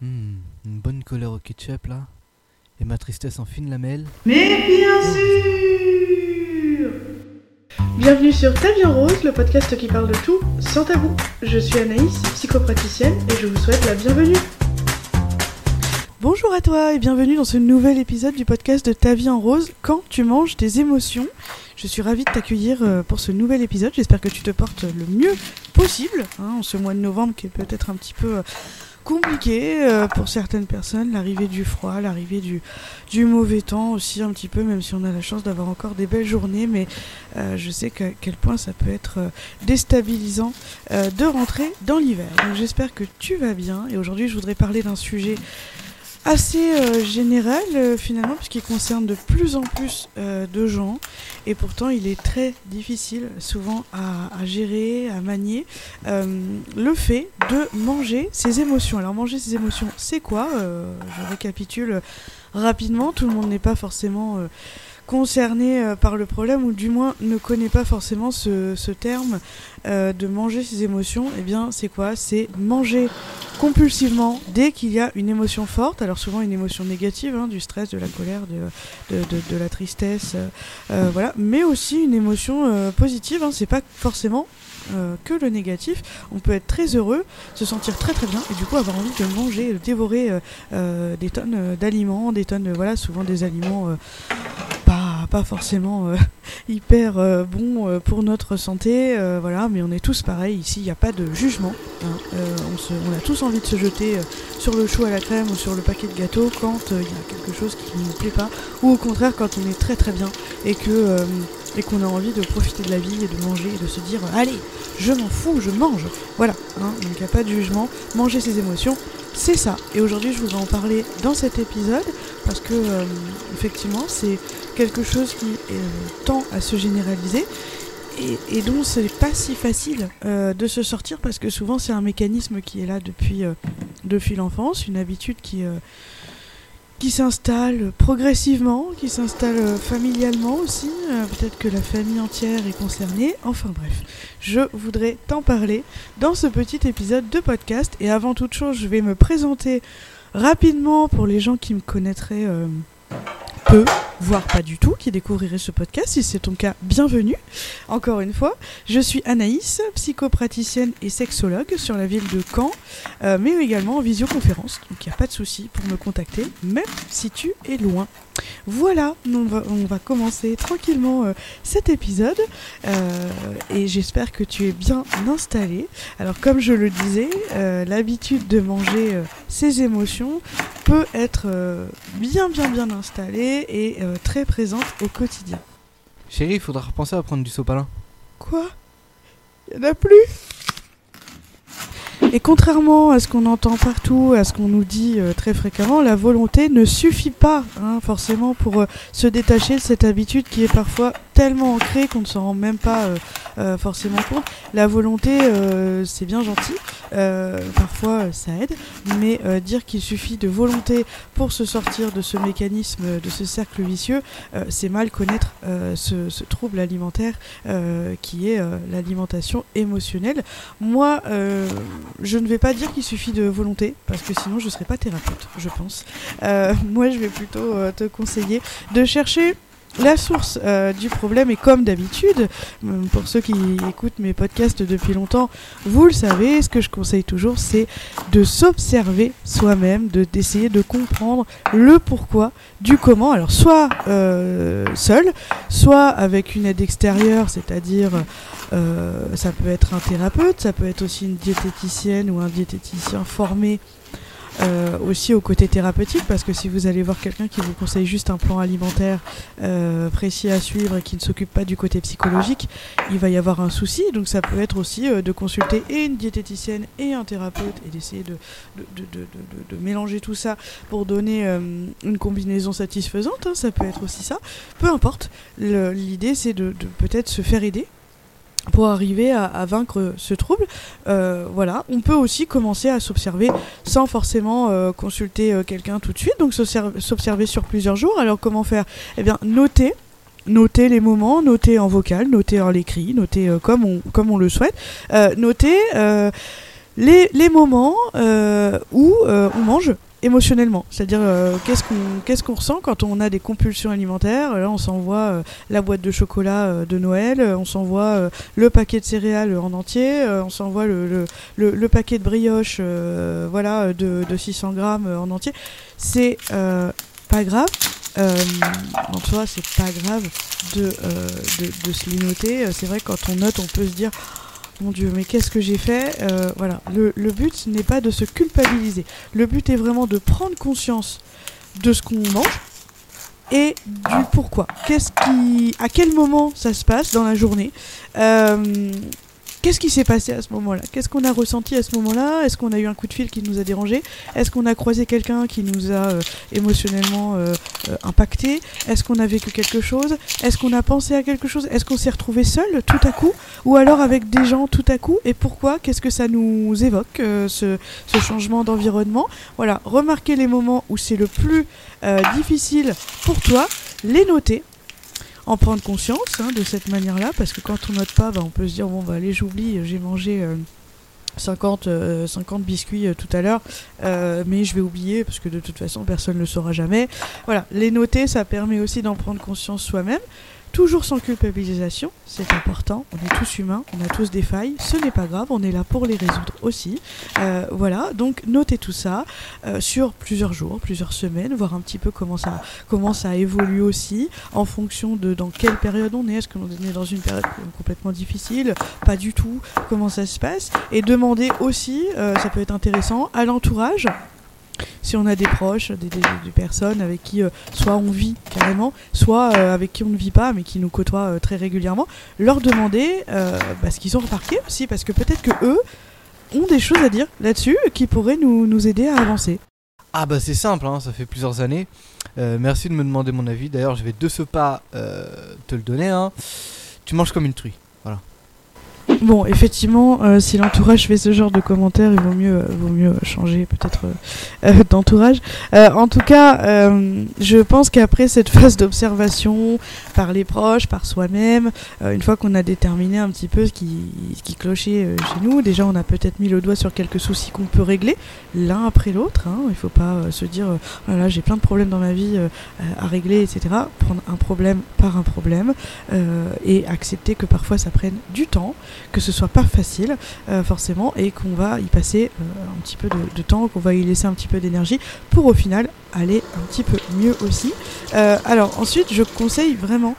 Hmm, une bonne colère au ketchup là. Et ma tristesse en fine lamelle. Mais bien sûr Bienvenue sur Ta vie en rose, le podcast qui parle de tout sans tabou. Je suis Anaïs, psychopraticienne, et je vous souhaite la bienvenue. Bonjour à toi et bienvenue dans ce nouvel épisode du podcast de Ta vie en rose, quand tu manges tes émotions. Je suis ravie de t'accueillir euh, pour ce nouvel épisode. J'espère que tu te portes le mieux possible hein, en ce mois de novembre qui est peut-être un petit peu euh, compliqué euh, pour certaines personnes. L'arrivée du froid, l'arrivée du, du mauvais temps aussi un petit peu, même si on a la chance d'avoir encore des belles journées. Mais je sais qu'à quel point ça peut être déstabilisant de rentrer dans l'hiver. Donc j'espère que tu vas bien. Et aujourd'hui, je voudrais parler d'un sujet assez euh, général euh, finalement puisqu'il concerne de plus en plus euh, de gens et pourtant il est très difficile souvent à, gérer, à manier le fait de manger ses émotions. Alors manger ses émotions c'est quoi Je récapitule rapidement, tout le monde n'est pas forcément concerné euh, par le problème ou du moins ne connaît pas forcément ce, terme euh, de manger ses émotions, eh bien c'est quoi? C'est manger compulsivement dès qu'il y a une émotion forte, alors souvent une émotion négative, hein, du stress, de la colère, de, de, la tristesse, euh, voilà, mais aussi une émotion positive, hein, c'est pas forcément que le négatif. On peut être très heureux, se sentir très très bien et du coup avoir envie de manger, de dévorer des tonnes d'aliments, des tonnes, voilà, souvent des aliments pas forcément euh, hyper euh, bon euh, pour notre santé, voilà, mais on est tous pareils ici, il n'y a pas de jugement. Hein. On, a tous envie de se jeter sur le chou à la crème ou sur le paquet de gâteaux quand il y a quelque chose qui ne nous plaît pas, ou au contraire quand on est très très bien et que et qu'on a envie de profiter de la vie et de manger et de se dire allez, je m'en fous, je mange. Voilà, hein. donc il n'y a pas de jugement. Manger ses émotions, c'est ça. Et aujourd'hui, je voudrais en parler dans cet épisode parce que, effectivement, c'est quelque chose qui euh, tend à se généraliser et, et dont c'est pas si facile euh, de se sortir parce que souvent, c'est un mécanisme qui est là depuis, depuis l'enfance, une habitude qui qui s'installe progressivement, qui s'installe euh, familialement aussi. Euh, peut-être que la famille entière est concernée. Enfin bref, je voudrais t'en parler dans ce petit épisode de podcast. Et avant toute chose, je vais me présenter rapidement pour les gens qui me connaîtraient euh, peu, voire pas du tout, qui découvrirait ce podcast. Si c'est ton cas, bienvenue. Encore une fois, je suis Anaïs, psychopraticienne et sexologue sur la ville de Caen, euh, mais également en visioconférence. Donc il n'y a pas de souci pour me contacter, même si tu es loin. Voilà, on va, on va commencer tranquillement euh, cet épisode euh, et j'espère que tu es bien installé. Alors comme je le disais, l'habitude de manger ses émotions peut être bien bien bien installée et euh, très présente au quotidien. Chérie, il faudra repenser à prendre du sopalin. Quoi? Il n'y en a plus? Et contrairement à ce qu'on entend partout, à ce qu'on nous dit euh, très fréquemment, la volonté ne suffit pas hein, forcément pour euh, se détacher de cette habitude qui est parfois tellement ancrée qu'on ne s'en rend même pas forcément compte. La volonté, c'est bien gentil, parfois ça aide, mais dire qu'il suffit de volonté pour se sortir de ce mécanisme, de ce cercle vicieux, c'est mal connaître ce, ce, trouble alimentaire qui est l'alimentation émotionnelle. Moi, je ne vais pas dire qu'il suffit de volonté, parce que sinon je ne serais pas thérapeute, je pense. Euh, moi, je vais plutôt euh, te conseiller de chercher la source euh, du problème est comme d'habitude, pour ceux qui écoutent mes podcasts depuis longtemps, vous le savez, ce que je conseille toujours, c'est de s'observer soi-même, de d'essayer de comprendre le pourquoi du comment. Alors soit seul, soit avec une aide extérieure, c'est-à-dire euh, ça peut être un thérapeute, ça peut être aussi une diététicienne ou un diététicien formé euh, aussi au côté thérapeutique parce que si vous allez voir quelqu'un qui vous conseille juste un plan alimentaire euh, précis à suivre et qui ne s'occupe pas du côté psychologique, il va y avoir un souci. Donc ça peut être aussi de consulter et une diététicienne et un thérapeute et d'essayer de, de, de, de, mélanger tout ça pour donner une combinaison satisfaisante. Hein. ça peut être aussi ça. Peu importe. L'idée c'est de peut-être se faire aider pour arriver à, vaincre ce trouble. Euh, voilà, on peut aussi commencer à s'observer sans forcément euh, consulter euh, quelqu'un tout de suite, donc s'observer sur plusieurs jours. Alors comment faire? Eh bien, noter. Les moments, noter en vocal, noter en l'écrit, noter comme, on, comme on le souhaite. noter les, les moments où on mange émotionnellement. C'est-à-dire euh, qu'est-ce qu'on ressent quand on a des compulsions alimentaires? Là, on s'envoie euh, la boîte de chocolat euh, de Noël, on s'envoie le paquet de céréales en entier, on s'envoie le, paquet de brioche euh, voilà, de, de 600 grammes en entier. C'est pas grave. En soi, c'est pas grave de, de, se les noter. C'est vrai, quand on note, on peut se dire mon Dieu, mais qu'est-ce que j'ai fait Euh, Voilà, le, le but n'est pas de se culpabiliser. Le but est vraiment de prendre conscience de ce qu'on mange et du pourquoi. Qu'est-ce qui, à quel moment ça se passe dans la journée Euh, Qu'est-ce qui s'est passé à ce moment-là? Qu'est-ce qu'on a ressenti à ce moment-là? Est-ce qu'on a eu un coup de fil qui nous a dérangé? Est-ce qu'on a croisé quelqu'un qui nous a euh, émotionnellement euh, euh, impacté? Est-ce qu'on a vécu quelque chose? Est-ce qu'on a pensé à quelque chose? Est-ce qu'on s'est retrouvé seul tout à coup? Ou alors avec des gens tout à coup? Et pourquoi? Qu'est-ce que ça nous évoque, ce, changement d'environnement? Voilà, remarquez les moments où c'est le plus difficile pour toi, les noter en prendre conscience hein, de cette manière-là, parce que quand on note pas, bah, on peut se dire bon bah allez j'oublie, j'ai mangé euh, 50, euh, 50 biscuits euh, tout à l'heure, euh, mais je vais oublier parce que de toute façon personne ne le saura jamais. Voilà, les noter, ça permet aussi d'en prendre conscience soi-même. Toujours sans culpabilisation, c'est important. On est tous humains, on a tous des failles. Ce n'est pas grave, on est là pour les résoudre aussi. Euh, voilà, donc notez tout ça euh, sur plusieurs jours, plusieurs semaines, voir un petit peu comment ça, comment ça évolue aussi, en fonction de dans quelle période on est. Est-ce qu'on est dans une période complètement difficile Pas du tout. Comment ça se passe Et demander aussi, euh, ça peut être intéressant, à l'entourage si on a des proches, des, personnes avec qui euh, soit on vit carrément, soit euh, avec qui on ne vit pas mais qui nous côtoient euh, très régulièrement, leur demander bah, ce qu'ils ont remarqué aussi, parce que peut-être que eux ont des choses à dire là-dessus qui pourraient nous, aider à avancer. Ah bah c'est simple, hein, ça fait plusieurs années. Merci de me demander mon avis. D'ailleurs, je vais de ce pas te le donner. hein. Tu manges comme une truie. Bon, effectivement, euh, si l'entourage fait ce genre de commentaires, il vaut mieux, euh, vaut mieux changer peut-être euh, euh, d'entourage. Euh, en tout cas, je pense qu'après cette phase d'observation par les proches, par soi-même, une fois qu'on a déterminé un petit peu ce qui, ce qui clochait chez nous, déjà on a peut-être mis le doigt sur quelques soucis qu'on peut régler l'un après l'autre. Hein. Il faut pas se dire, euh, voilà, j'ai plein de problèmes dans ma vie à régler, etc. Prendre un problème par un problème et accepter que parfois ça prenne du temps que ce soit pas facile euh, forcément et qu'on va y passer euh, un petit peu de, temps, qu'on va y laisser un petit peu d'énergie pour au final aller un petit peu mieux aussi. Euh, alors ensuite, je conseille vraiment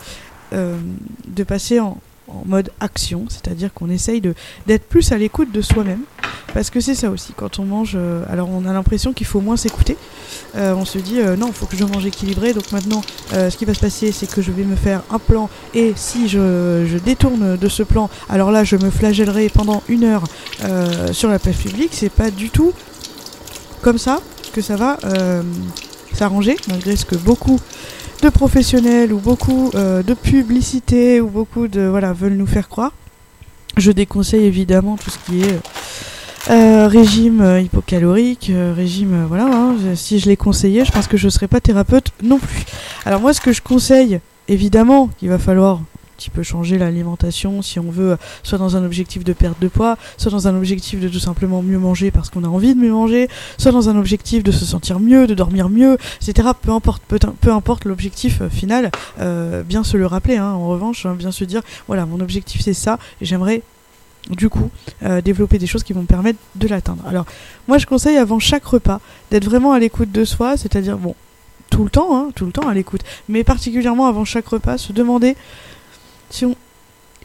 de passer en, en mode action, c'est-à-dire qu'on essaye d'être plus à l'écoute de soi-même, parce que c'est ça aussi. Quand on mange, euh, alors on a l'impression qu'il faut moins s'écouter. Euh, on se dit euh, non, il faut que je mange équilibré. Donc maintenant, ce qui va se passer, c'est que je vais me faire un plan, et si je, je détourne de ce plan, alors là, je me flagellerai pendant une heure sur la place publique. C'est pas du tout comme ça que ça va s'arranger, malgré ce que beaucoup de professionnels ou beaucoup de publicités ou beaucoup de voilà veulent nous faire croire. Je déconseille évidemment tout ce qui est euh, régime euh, hypocalorique, euh, régime voilà. hein, si je l'ai conseillé, je pense que je ne serai pas thérapeute non plus. Alors moi, ce que je conseille, évidemment, qu'il va falloir un petit peu changer l'alimentation si on veut, soit dans un objectif de perte de poids, soit dans un objectif de tout simplement mieux manger parce qu'on a envie de mieux manger, soit dans un objectif de se sentir mieux, de dormir mieux, etc. Peu importe, peu, importe l'objectif final, bien se le rappeler. hein, en revanche, hein, bien se dire, voilà, mon objectif c'est ça, et j'aimerais du coup euh, développer des choses qui vont me permettre de l'atteindre. Alors, moi je conseille avant chaque repas d'être vraiment à l'écoute de soi, c'est-à-dire bon, tout le temps, hein, tout le temps à l'écoute, mais particulièrement avant chaque repas, se demander si on,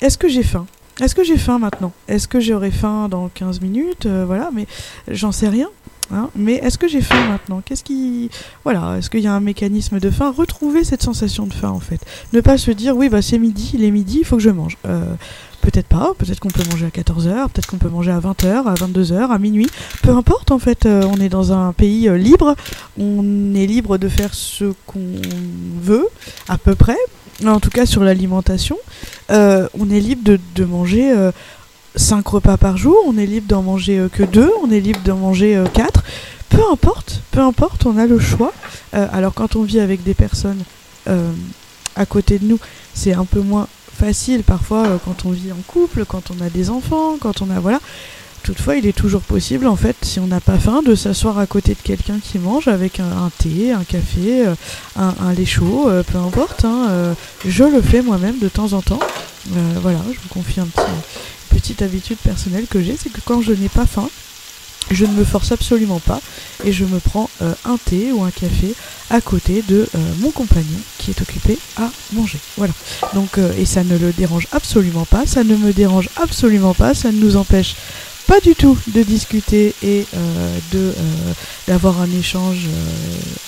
est-ce que j'ai faim? Est-ce que j'ai faim maintenant? Est-ce que j'aurai faim dans 15 minutes? Euh, Voilà, mais j'en sais rien. Hein. mais est-ce que j'ai faim maintenant? Qu'est-ce qui, voilà, est-ce qu'il y a un mécanisme de faim? Retrouver cette sensation de faim en fait. Ne pas se dire oui bah c'est midi, il est midi, il faut que je mange. Euh, Peut-être pas, peut-être qu'on peut manger à 14h, peut-être qu'on peut manger à 20h, à 22h, à minuit. Peu importe en fait, euh, on est dans un pays euh, libre, on est libre de faire ce qu'on veut, à peu près, en tout cas sur l'alimentation. On est libre de manger 5 repas par jour, on est libre d'en manger euh, que 2, on est libre d'en manger 4. Peu importe, peu importe, on a le choix. Euh, alors quand on vit avec des personnes euh, à côté de nous, c'est un peu moins facile parfois euh, quand on vit en couple, quand on a des enfants, quand on a voilà. Toutefois, il est toujours possible, en fait, si on n'a pas faim, de s'asseoir à côté de quelqu'un qui mange avec un, thé, un café, euh, un, lait chaud, euh, peu importe. hein, euh, je le fais moi-même de temps en temps. Euh, voilà, je vous confie un petit, petite habitude personnelle que j'ai, c'est que quand je n'ai pas faim, je ne me force absolument pas et je me prends euh, un thé ou un café à côté de euh, mon compagnon qui est occupé à manger. Voilà. Donc euh, et ça ne le dérange absolument pas, ça ne me dérange absolument pas, ça ne nous empêche pas du tout de discuter et de d'avoir un échange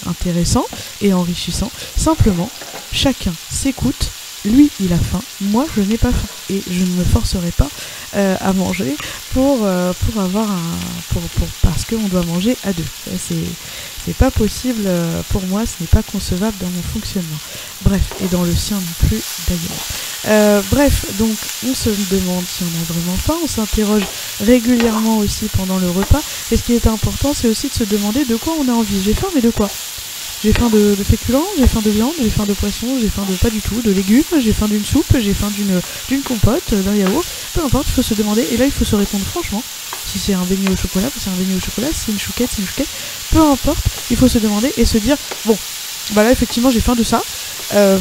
intéressant et enrichissant. Simplement, chacun s'écoute. Lui, il a faim. Moi, je n'ai pas faim et je ne me forcerai pas euh, à manger pour euh, pour avoir un pour, pour parce qu'on doit manger à deux. C'est c'est pas possible euh, pour moi. Ce n'est pas concevable dans mon fonctionnement. Bref, et dans le sien non plus d'ailleurs. Bref, donc on se demande si on a vraiment faim, on s'interroge régulièrement aussi pendant le repas. Et ce qui est important, c'est aussi de se demander de quoi on a envie. J'ai faim, mais de quoi? J'ai faim de, féculents, j'ai faim de viande, j'ai faim de poisson, j'ai faim de pas du tout, de légumes, j'ai faim d'une soupe, j'ai faim d'une compote, d'un yaourt. Peu importe, il faut se demander. Et là, il faut se répondre franchement. Si c'est un beignet au chocolat, c'est un beignet au chocolat. Si c'est une chouquette, c'est une chouquette. Peu importe, il faut se demander et se dire bon, bah là, effectivement, j'ai faim de ça. Euh,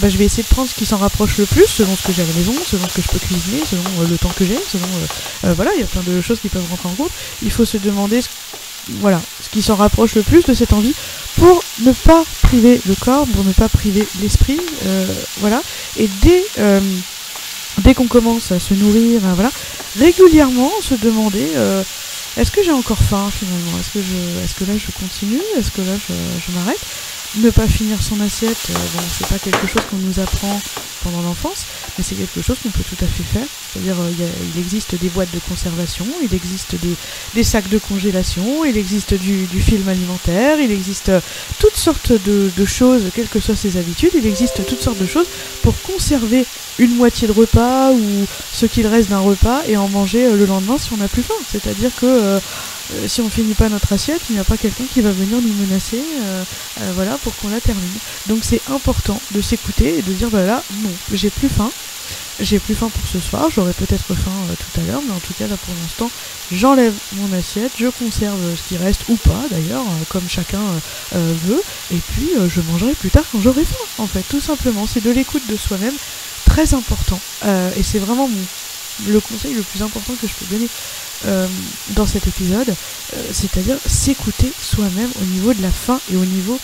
bah, je vais essayer de prendre ce qui s'en rapproche le plus, selon ce que j'ai à la maison, selon ce que je peux cuisiner, selon euh, le temps que j'ai, selon euh, voilà, il y a plein de choses qui peuvent rentrer en compte. Il faut se demander, voilà, ce qui s'en rapproche le plus de cette envie, pour ne pas priver le corps, pour ne pas priver l'esprit, euh, voilà. Et dès euh, dès qu'on commence à se nourrir, euh, voilà, régulièrement se demander. euh, est-ce que j'ai encore faim finalement? Est-ce que est-ce que là je continue? Est-ce que là je, je m'arrête? Ne pas finir son assiette, bon, c'est pas quelque chose qu'on nous apprend pendant l'enfance, mais c'est quelque chose qu'on peut tout à fait faire. C'est-à-dire, euh, il existe des boîtes de conservation, il existe des, sacs de congélation, il existe du, film alimentaire, il existe euh, toutes sortes de, choses, quelles que soient ses habitudes, il existe toutes sortes de choses pour conserver une moitié de repas ou ce qu'il reste d'un repas et en manger euh, le lendemain si on n'a plus faim. C'est-à-dire que si on finit pas notre assiette, il n'y a pas quelqu'un qui va venir nous menacer, voilà, pour qu'on la termine. Donc c'est important de s'écouter et de dire voilà, non, j'ai plus faim. J'ai plus faim pour ce soir, j'aurai peut-être faim euh, tout à l'heure, mais en tout cas là pour l'instant, j'enlève mon assiette, je conserve euh, ce qui reste ou pas d'ailleurs, euh, comme chacun euh, veut, et puis je mangerai plus tard quand j'aurai faim, en fait, tout simplement. C'est de l'écoute de soi-même, très important, et c'est vraiment mon, le conseil le plus important que je peux donner dans cet épisode, c'est-à-dire s'écouter soi-même au niveau de la faim et au niveau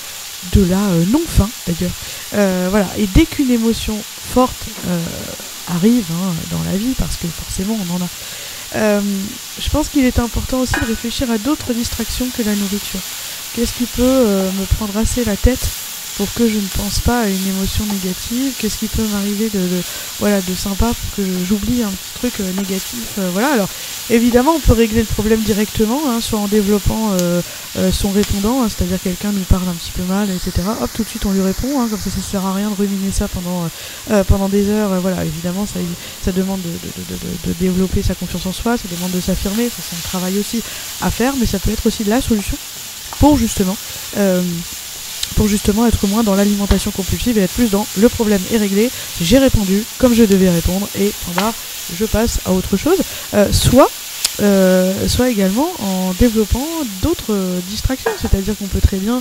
de la non-faim d'ailleurs. Voilà, et dès qu'une émotion forte arrive hein, dans la vie, parce que forcément on en a, euh, je pense qu'il est important aussi de réfléchir à d'autres distractions que la nourriture. Qu'est-ce qui peut euh, me prendre assez la tête pour que je ne pense pas à une émotion négative Qu'est-ce qui peut m'arriver de, de- voilà de sympa pour que j'oublie un truc euh, négatif euh, Voilà. Alors évidemment, on peut régler le problème directement, hein, soit en développant euh, son répondant, hein, c'est-à-dire quelqu'un nous parle un petit peu mal, etc. Hop, tout de suite on lui répond, hein, comme ça ça sert à rien de ruminer ça pendant pendant des heures. voilà, évidemment ça ça demande de, de- de- de- de développer sa confiance en soi, ça demande de s'affirmer, ça c'est un travail aussi à faire, mais ça peut être aussi la solution pour justement justement être moins dans l'alimentation compulsive et être plus dans le problème est réglé, j'ai répondu comme je devais répondre et standard, je passe à autre chose. Euh, soit euh, soit également en développant d'autres distractions, c'est-à-dire qu'on peut très bien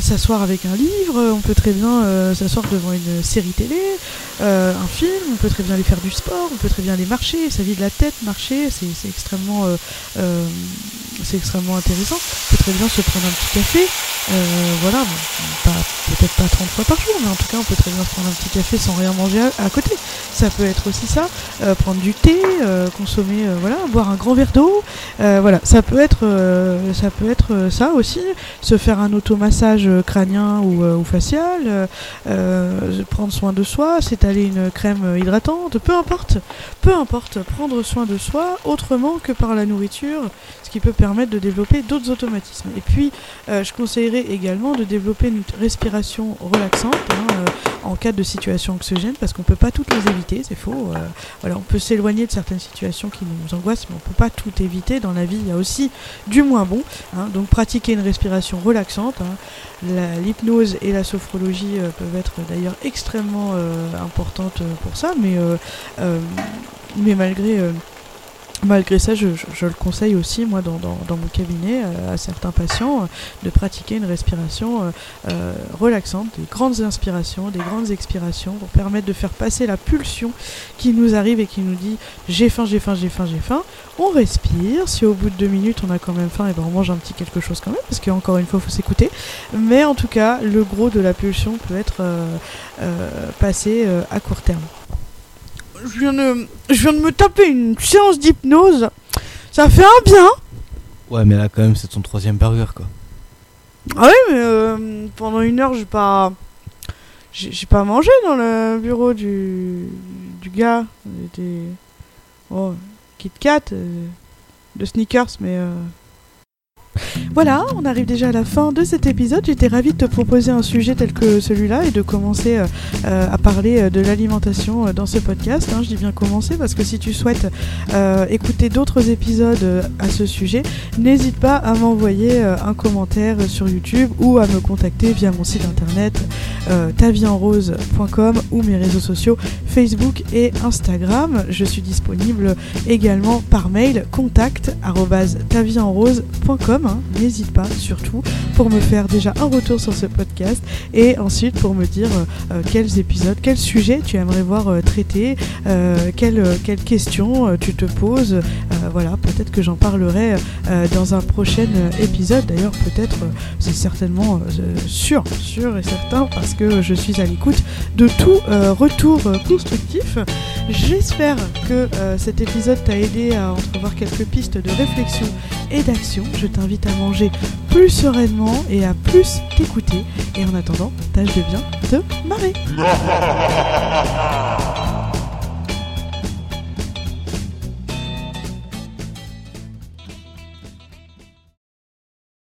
s'asseoir avec un livre, on peut très bien euh, s'asseoir devant une série télé, euh, un film, on peut très bien aller faire du sport, on peut très bien aller marcher, ça vide la tête, marcher, c'est extrêmement, euh, extrêmement intéressant. On peut très bien se prendre un petit café, voilà, peut-être pas 30 fois par jour, mais en tout cas on peut très bien se prendre un petit café sans rien manger à, à côté. Ça peut être aussi ça, prendre du thé, consommer, voilà, boire un grand verre d'eau, voilà, ça peut être, ça peut être ça aussi, se faire un automassage crânien ou, euh, facial, euh, euh, prendre soin de soi, s'étaler une crème hydratante, peu importe, peu importe, prendre soin de soi autrement que par la nourriture, ce qui peut permettre de développer d'autres automatismes. Et puis, je conseillerais également de développer une respiration relaxante hein, en cas de situation anxiogène, parce qu'on peut pas toutes les éviter, c'est faux. voilà, on peut s'éloigner de certaines situations qui nous angoissent, mais on peut pas tout éviter. Dans la vie, il y a aussi du moins bon. hein. donc, pratiquer une respiration relaxante. hein. L'hypnose et la sophrologie euh, peuvent être d'ailleurs extrêmement euh, importantes euh, pour ça, mais, mais malgré, Malgré ça, je, le conseille aussi, moi, dans, mon cabinet, euh, à certains patients, euh, de pratiquer une respiration euh, relaxante, des grandes inspirations, des grandes expirations, pour permettre de faire passer la pulsion qui nous arrive et qui nous dit j'ai faim, j'ai faim, j'ai faim, j'ai faim. On respire. Si au bout de deux minutes on a quand même faim, et ben on mange un petit quelque chose quand même, parce qu'encore une fois, il faut s'écouter. Mais en tout cas, le gros de la pulsion peut être passé à court terme. Je viens, de, je viens de me taper une séance d'hypnose. Ça fait un bien. Ouais, mais là, quand même, c'est ton troisième burger, quoi. Ah oui, mais euh, pendant une heure, j'ai pas. J'ai pas mangé dans le bureau du, du gars. C'était. Oh, Kit Kat, euh, de sneakers, mais. euh, Voilà, on arrive déjà à la fin de cet épisode. J'étais ravie de te proposer un sujet tel que celui-là et de commencer euh, euh, à parler euh, de l'alimentation dans ce podcast. hein. Je dis bien commencer parce que si tu souhaites écouter d'autres épisodes à ce sujet, n'hésite pas à m'envoyer un commentaire sur YouTube ou à me contacter via mon site internet euh, taviedenrose.com ou mes réseaux sociaux Facebook et Instagram. Je suis disponible également par mail contact taviedenrose.com. hein. N'hésite pas surtout pour me faire déjà un retour sur ce podcast et ensuite pour me dire euh, euh, quels épisodes, quels sujets tu aimerais voir euh, traités, quelles, quelles questions tu te poses. Voilà, peut-être que j'en parlerai dans un prochain épisode. D'ailleurs, peut-être, c'est certainement sûr, sûr et certain, parce que je suis à l'écoute de tout retour constructif. J'espère que euh, cet épisode t'a aidé à entrevoir quelques pistes de réflexion et d'action. Je t'invite à manger plus sereinement et à plus t'écouter. Et en attendant, tâche de bien te marrer.